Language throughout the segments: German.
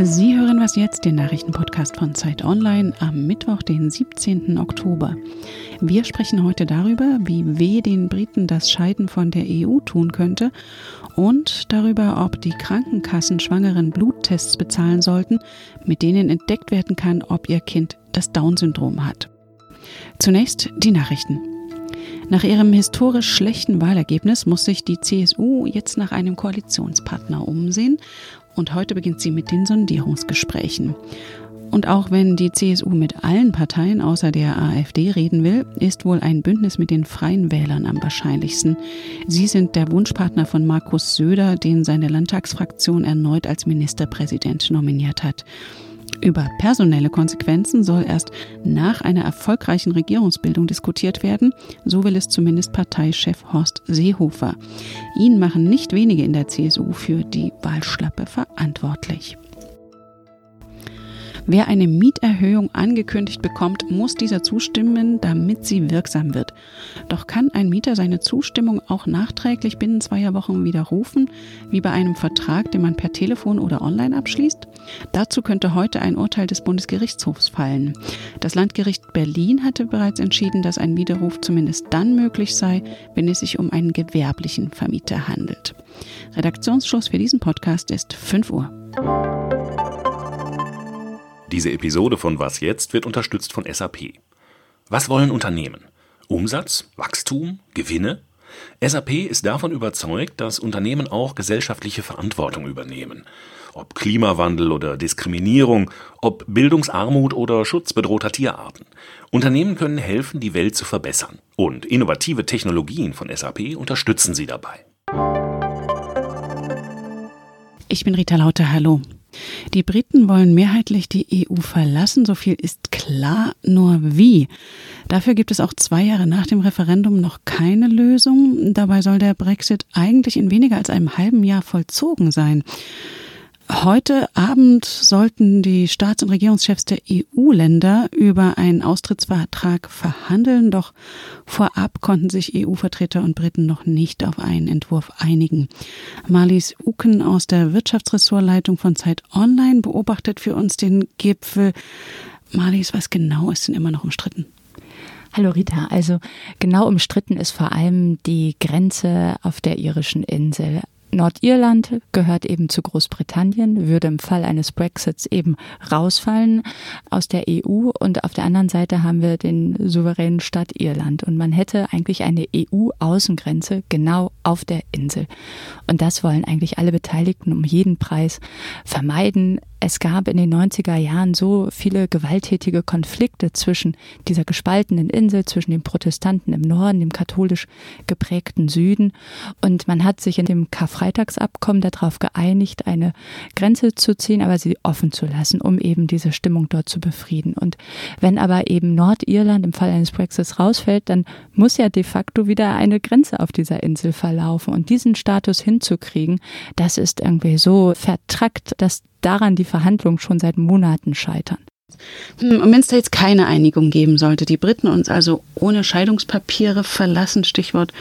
Sie hören was jetzt, den Nachrichtenpodcast von Zeit Online am Mittwoch, den 17. Oktober. Wir sprechen heute darüber, wie weh den Briten das Scheiden von der EU tun könnte und darüber, ob die Krankenkassen Schwangeren Bluttests bezahlen sollten, mit denen entdeckt werden kann, ob ihr Kind das Down-Syndrom hat. Zunächst die Nachrichten. Nach ihrem historisch schlechten Wahlergebnis muss sich die CSU jetzt nach einem Koalitionspartner umsehen und heute beginnt sie mit den Sondierungsgesprächen. Und auch wenn die CSU mit allen Parteien außer der AfD reden will, ist wohl ein Bündnis mit den Freien Wählern am wahrscheinlichsten. Sie sind der Wunschpartner von Markus Söder, den seine Landtagsfraktion erneut als Ministerpräsident nominiert hat. Über personelle Konsequenzen soll erst nach einer erfolgreichen Regierungsbildung diskutiert werden, so will es zumindest Parteichef Horst Seehofer. Ihn machen nicht wenige in der CSU für die Wahlschlappe verantwortlich. Wer eine Mieterhöhung angekündigt bekommt, muss dieser zustimmen, damit sie wirksam wird. Doch kann ein Mieter seine Zustimmung auch nachträglich binnen zweier Wochen widerrufen, wie bei einem Vertrag, den man per Telefon oder online abschließt? Dazu könnte heute ein Urteil des Bundesgerichtshofs fallen. Das Landgericht Berlin hatte bereits entschieden, dass ein Widerruf zumindest dann möglich sei, wenn es sich um einen gewerblichen Vermieter handelt. Redaktionsschluss für diesen Podcast ist 5 Uhr. Diese Episode von Was jetzt wird unterstützt von SAP. Was wollen Unternehmen? Umsatz, Wachstum, Gewinne? SAP ist davon überzeugt, dass Unternehmen auch gesellschaftliche Verantwortung übernehmen. Ob Klimawandel oder Diskriminierung, ob Bildungsarmut oder Schutz bedrohter Tierarten. Unternehmen können helfen, die Welt zu verbessern. Und innovative Technologien von SAP unterstützen sie dabei. Ich bin Rita Lauter, hallo. Die Briten wollen mehrheitlich die EU verlassen, so viel ist klar, nur wie. Dafür gibt es auch zwei Jahre nach dem Referendum noch keine Lösung. Dabei soll der Brexit eigentlich in weniger als einem halben Jahr vollzogen sein. Heute Abend sollten die Staats- und Regierungschefs der EU-Länder über einen Austrittsvertrag verhandeln, doch vorab konnten sich EU-Vertreter und Briten noch nicht auf einen Entwurf einigen. Marlies Uken aus der Wirtschaftsressortleitung von Zeit Online beobachtet für uns den Gipfel. Marlies, was genau ist denn immer noch umstritten? Hallo Rita, also genau umstritten ist vor allem die Grenze auf der irischen Insel. Nordirland gehört eben zu Großbritannien, würde im Fall eines Brexits eben rausfallen aus der EU und auf der anderen Seite haben wir den souveränen Staat Irland. Und man hätte eigentlich eine EU-Außengrenze genau auf der Insel. Und das wollen eigentlich alle Beteiligten um jeden Preis vermeiden es gab in den 90er Jahren so viele gewalttätige Konflikte zwischen dieser gespaltenen Insel, zwischen den Protestanten im Norden, dem katholisch geprägten Süden. Und man hat sich in dem Karfreitagsabkommen darauf geeinigt, eine Grenze zu ziehen, aber sie offen zu lassen, um eben diese Stimmung dort zu befrieden. Und wenn aber eben Nordirland im Fall eines Brexits rausfällt, dann muss ja de facto wieder eine Grenze auf dieser Insel verlaufen. Und diesen Status hinzukriegen, das ist irgendwie so vertrackt, dass daran die Verhandlungen schon seit Monaten scheitern. Hm, und wenn es da jetzt keine Einigung geben sollte, die Briten uns also ohne Scheidungspapiere verlassen, Stichwort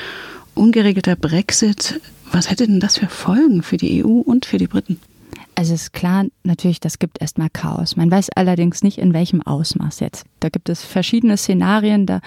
ungeregelter Brexit, was hätte denn das für Folgen für die EU und für die Briten? Also ist klar, natürlich, das gibt erstmal Chaos. Man weiß allerdings nicht, in welchem Ausmaß jetzt. Da gibt es verschiedene Szenarien, da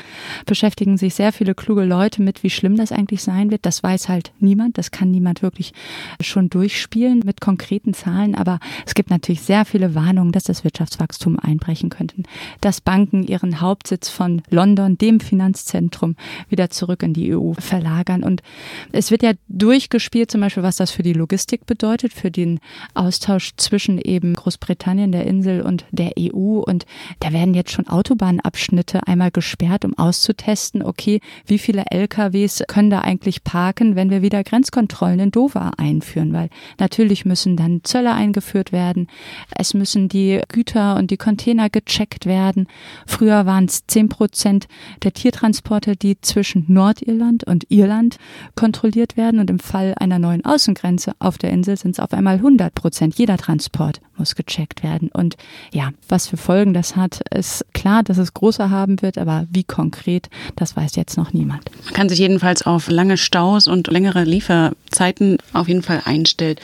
beschäftigen sich sehr viele kluge Leute mit, wie schlimm das eigentlich sein wird. Das weiß halt niemand, das kann niemand wirklich schon durchspielen mit konkreten Zahlen, aber es gibt natürlich sehr viele Warnungen, dass das Wirtschaftswachstum einbrechen könnte, dass Banken ihren Hauptsitz von London, dem Finanzzentrum, wieder zurück in die EU verlagern. Und es wird ja durchgespielt, zum Beispiel, was das für die Logistik bedeutet, für den Aus Austausch zwischen eben Großbritannien, der Insel und der EU. Und da werden jetzt schon Autobahnabschnitte einmal gesperrt, um auszutesten, okay, wie viele LKWs können da eigentlich parken, wenn wir wieder Grenzkontrollen in Dover einführen, weil natürlich müssen dann Zölle eingeführt werden. Es müssen die Güter und die Container gecheckt werden. Früher waren es zehn Prozent der Tiertransporte, die zwischen Nordirland und Irland kontrolliert werden. Und im Fall einer neuen Außengrenze auf der Insel sind es auf einmal 100 Prozent Deutschland. Jeder Transport muss gecheckt werden. Und ja, was für Folgen das hat, ist klar, dass es große haben wird, aber wie konkret, das weiß jetzt noch niemand. Man kann sich jedenfalls auf lange Staus und längere Lieferzeiten auf jeden Fall einstellen.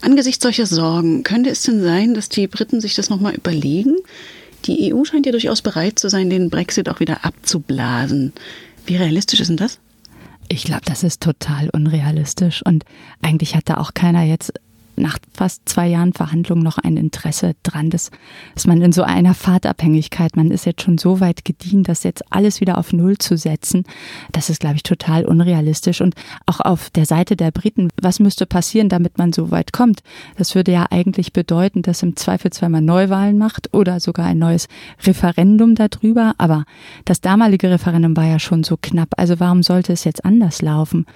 Angesichts solcher Sorgen, könnte es denn sein, dass die Briten sich das nochmal überlegen? Die EU scheint ja durchaus bereit zu sein, den Brexit auch wieder abzublasen. Wie realistisch ist denn das? Ich glaube, das ist total unrealistisch und eigentlich hat da auch keiner jetzt nach fast zwei Jahren Verhandlungen noch ein Interesse dran, dass, dass man in so einer Fahrtabhängigkeit, man ist jetzt schon so weit gedient, das jetzt alles wieder auf Null zu setzen, das ist, glaube ich, total unrealistisch. Und auch auf der Seite der Briten, was müsste passieren, damit man so weit kommt? Das würde ja eigentlich bedeuten, dass im Zweifelsfall man Neuwahlen macht oder sogar ein neues Referendum darüber. Aber das damalige Referendum war ja schon so knapp. Also warum sollte es jetzt anders laufen?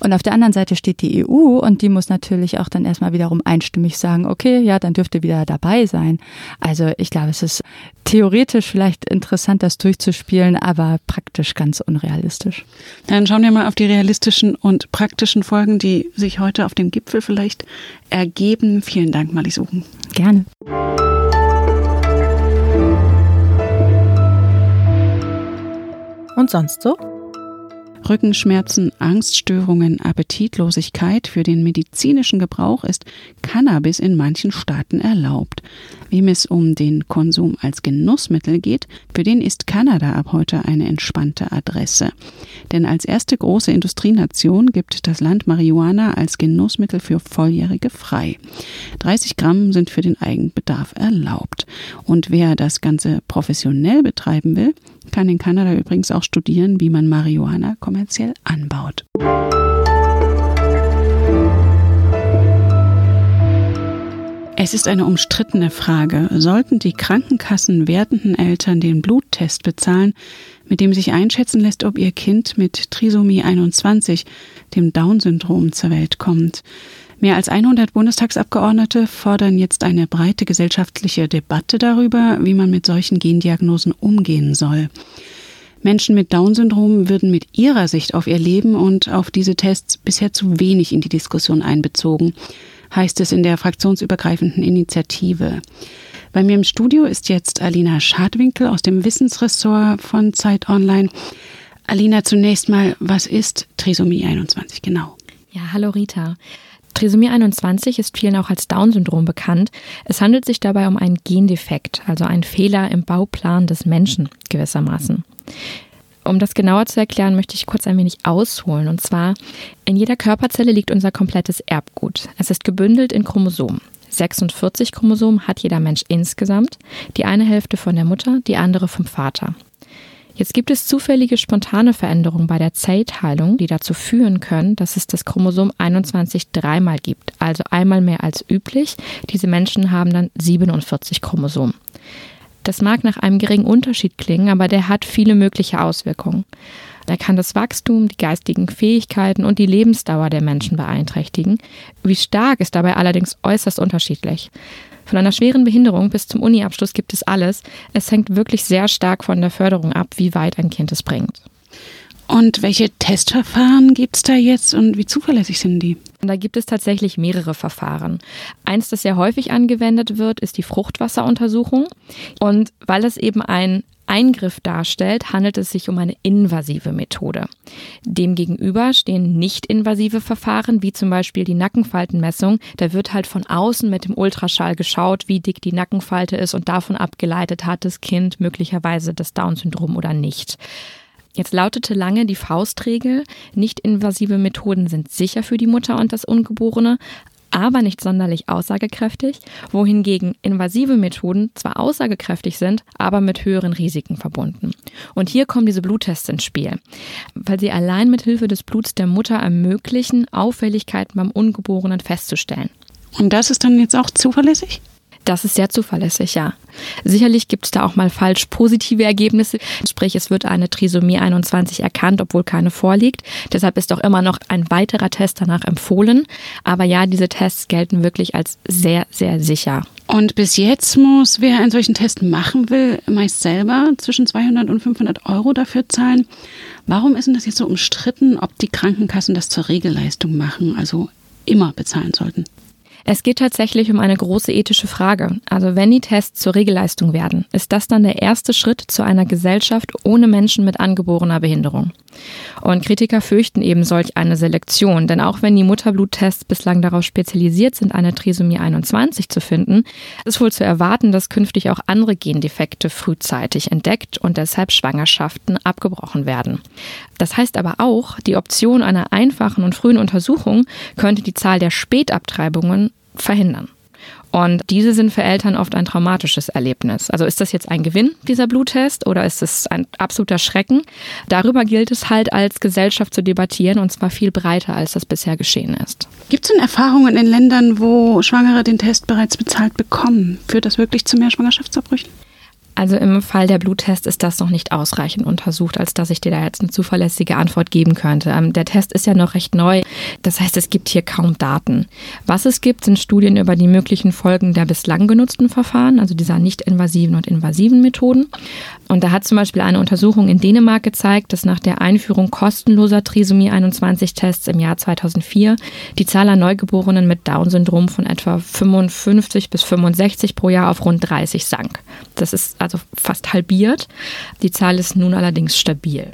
Und auf der anderen Seite steht die EU und die muss natürlich auch dann erstmal wieder wiederum einstimmig sagen, okay, ja, dann dürfte wieder dabei sein. Also ich glaube, es ist theoretisch vielleicht interessant, das durchzuspielen, aber praktisch ganz unrealistisch. Dann schauen wir mal auf die realistischen und praktischen Folgen, die sich heute auf dem Gipfel vielleicht ergeben. Vielen Dank, Mali Suchen. Gerne. Und sonst so? Rückenschmerzen, Angststörungen, Appetitlosigkeit. Für den medizinischen Gebrauch ist Cannabis in manchen Staaten erlaubt. Wem es um den Konsum als Genussmittel geht, für den ist Kanada ab heute eine entspannte Adresse. Denn als erste große Industrienation gibt das Land Marihuana als Genussmittel für Volljährige frei. 30 Gramm sind für den Eigenbedarf erlaubt. Und wer das Ganze professionell betreiben will, kann in Kanada übrigens auch studieren, wie man Marihuana kommerziell anbaut. Es ist eine umstrittene Frage. Sollten die Krankenkassen werdenden Eltern den Bluttest bezahlen, mit dem sich einschätzen lässt, ob ihr Kind mit Trisomie 21, dem Down-Syndrom, zur Welt kommt? Mehr als 100 Bundestagsabgeordnete fordern jetzt eine breite gesellschaftliche Debatte darüber, wie man mit solchen Gendiagnosen umgehen soll. Menschen mit Down-Syndrom würden mit ihrer Sicht auf ihr Leben und auf diese Tests bisher zu wenig in die Diskussion einbezogen, heißt es in der fraktionsübergreifenden Initiative. Bei mir im Studio ist jetzt Alina Schadwinkel aus dem Wissensressort von Zeit Online. Alina, zunächst mal, was ist Trisomie 21 genau? Ja, hallo Rita. Trisomie 21 ist vielen auch als Down-Syndrom bekannt. Es handelt sich dabei um einen Gendefekt, also einen Fehler im Bauplan des Menschen gewissermaßen. Um das genauer zu erklären, möchte ich kurz ein wenig ausholen. Und zwar, in jeder Körperzelle liegt unser komplettes Erbgut. Es ist gebündelt in Chromosomen. 46 Chromosomen hat jeder Mensch insgesamt, die eine Hälfte von der Mutter, die andere vom Vater. Jetzt gibt es zufällige spontane Veränderungen bei der Zellteilung, die dazu führen können, dass es das Chromosom 21 dreimal gibt, also einmal mehr als üblich. Diese Menschen haben dann 47 Chromosomen. Das mag nach einem geringen Unterschied klingen, aber der hat viele mögliche Auswirkungen. Er kann das Wachstum, die geistigen Fähigkeiten und die Lebensdauer der Menschen beeinträchtigen. Wie stark ist dabei allerdings äußerst unterschiedlich. Von einer schweren Behinderung bis zum Uniabschluss gibt es alles. Es hängt wirklich sehr stark von der Förderung ab, wie weit ein Kind es bringt. Und welche Testverfahren gibt es da jetzt und wie zuverlässig sind die? Da gibt es tatsächlich mehrere Verfahren. Eins, das sehr häufig angewendet wird, ist die Fruchtwasseruntersuchung. Und weil es eben ein Eingriff darstellt, handelt es sich um eine invasive Methode. Demgegenüber stehen nicht-invasive Verfahren, wie zum Beispiel die Nackenfaltenmessung. Da wird halt von außen mit dem Ultraschall geschaut, wie dick die Nackenfalte ist und davon abgeleitet, hat das Kind möglicherweise das Down-Syndrom oder nicht. Jetzt lautete lange die Faustregel, nicht-invasive Methoden sind sicher für die Mutter und das Ungeborene, aber nicht sonderlich aussagekräftig, wohingegen invasive Methoden zwar aussagekräftig sind, aber mit höheren Risiken verbunden. Und hier kommen diese Bluttests ins Spiel, weil sie allein mit Hilfe des Bluts der Mutter ermöglichen, Auffälligkeiten beim Ungeborenen festzustellen. Und das ist dann jetzt auch zuverlässig? Das ist sehr zuverlässig, ja. Sicherlich gibt es da auch mal falsch positive Ergebnisse. Sprich, es wird eine Trisomie 21 erkannt, obwohl keine vorliegt. Deshalb ist auch immer noch ein weiterer Test danach empfohlen. Aber ja, diese Tests gelten wirklich als sehr, sehr sicher. Und bis jetzt muss, wer einen solchen Test machen will, meist selber zwischen 200 und 500 Euro dafür zahlen. Warum ist denn das jetzt so umstritten, ob die Krankenkassen das zur Regelleistung machen, also immer bezahlen sollten? Es geht tatsächlich um eine große ethische Frage. Also wenn die Tests zur Regelleistung werden, ist das dann der erste Schritt zu einer Gesellschaft ohne Menschen mit angeborener Behinderung? Und Kritiker fürchten eben solch eine Selektion, denn auch wenn die Mutterbluttests bislang darauf spezialisiert sind, eine Trisomie 21 zu finden, ist wohl zu erwarten, dass künftig auch andere Gendefekte frühzeitig entdeckt und deshalb Schwangerschaften abgebrochen werden. Das heißt aber auch, die Option einer einfachen und frühen Untersuchung könnte die Zahl der Spätabtreibungen verhindern. Und diese sind für Eltern oft ein traumatisches Erlebnis. Also ist das jetzt ein Gewinn, dieser Bluttest, oder ist es ein absoluter Schrecken? Darüber gilt es halt als Gesellschaft zu debattieren und zwar viel breiter, als das bisher geschehen ist. Gibt es denn Erfahrungen in Ländern, wo Schwangere den Test bereits bezahlt bekommen? Führt das wirklich zu mehr Schwangerschaftsabbrüchen? Also im Fall der Bluttest ist das noch nicht ausreichend untersucht, als dass ich dir da jetzt eine zuverlässige Antwort geben könnte. Ähm, der Test ist ja noch recht neu. Das heißt, es gibt hier kaum Daten. Was es gibt, sind Studien über die möglichen Folgen der bislang genutzten Verfahren, also dieser nicht invasiven und invasiven Methoden. Und da hat zum Beispiel eine Untersuchung in Dänemark gezeigt, dass nach der Einführung kostenloser Trisomie 21 Tests im Jahr 2004 die Zahl an Neugeborenen mit Down-Syndrom von etwa 55 bis 65 pro Jahr auf rund 30 sank. Das ist also fast halbiert. Die Zahl ist nun allerdings stabil.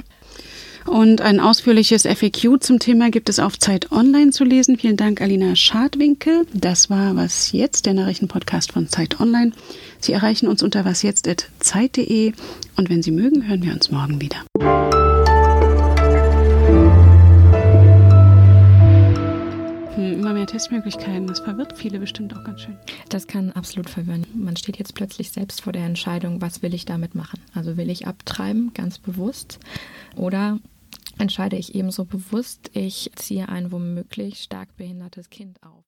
Und ein ausführliches FAQ zum Thema gibt es auf Zeit Online zu lesen. Vielen Dank, Alina Schadwinkel. Das war Was Jetzt, der Nachrichtenpodcast von Zeit Online. Sie erreichen uns unter wasjetzt.zeit.de und wenn Sie mögen, hören wir uns morgen wieder. Mehr Testmöglichkeiten. Das verwirrt viele bestimmt auch ganz schön. Das kann absolut verwirren. Man steht jetzt plötzlich selbst vor der Entscheidung, was will ich damit machen? Also will ich abtreiben, ganz bewusst, oder entscheide ich ebenso bewusst, ich ziehe ein womöglich stark behindertes Kind auf.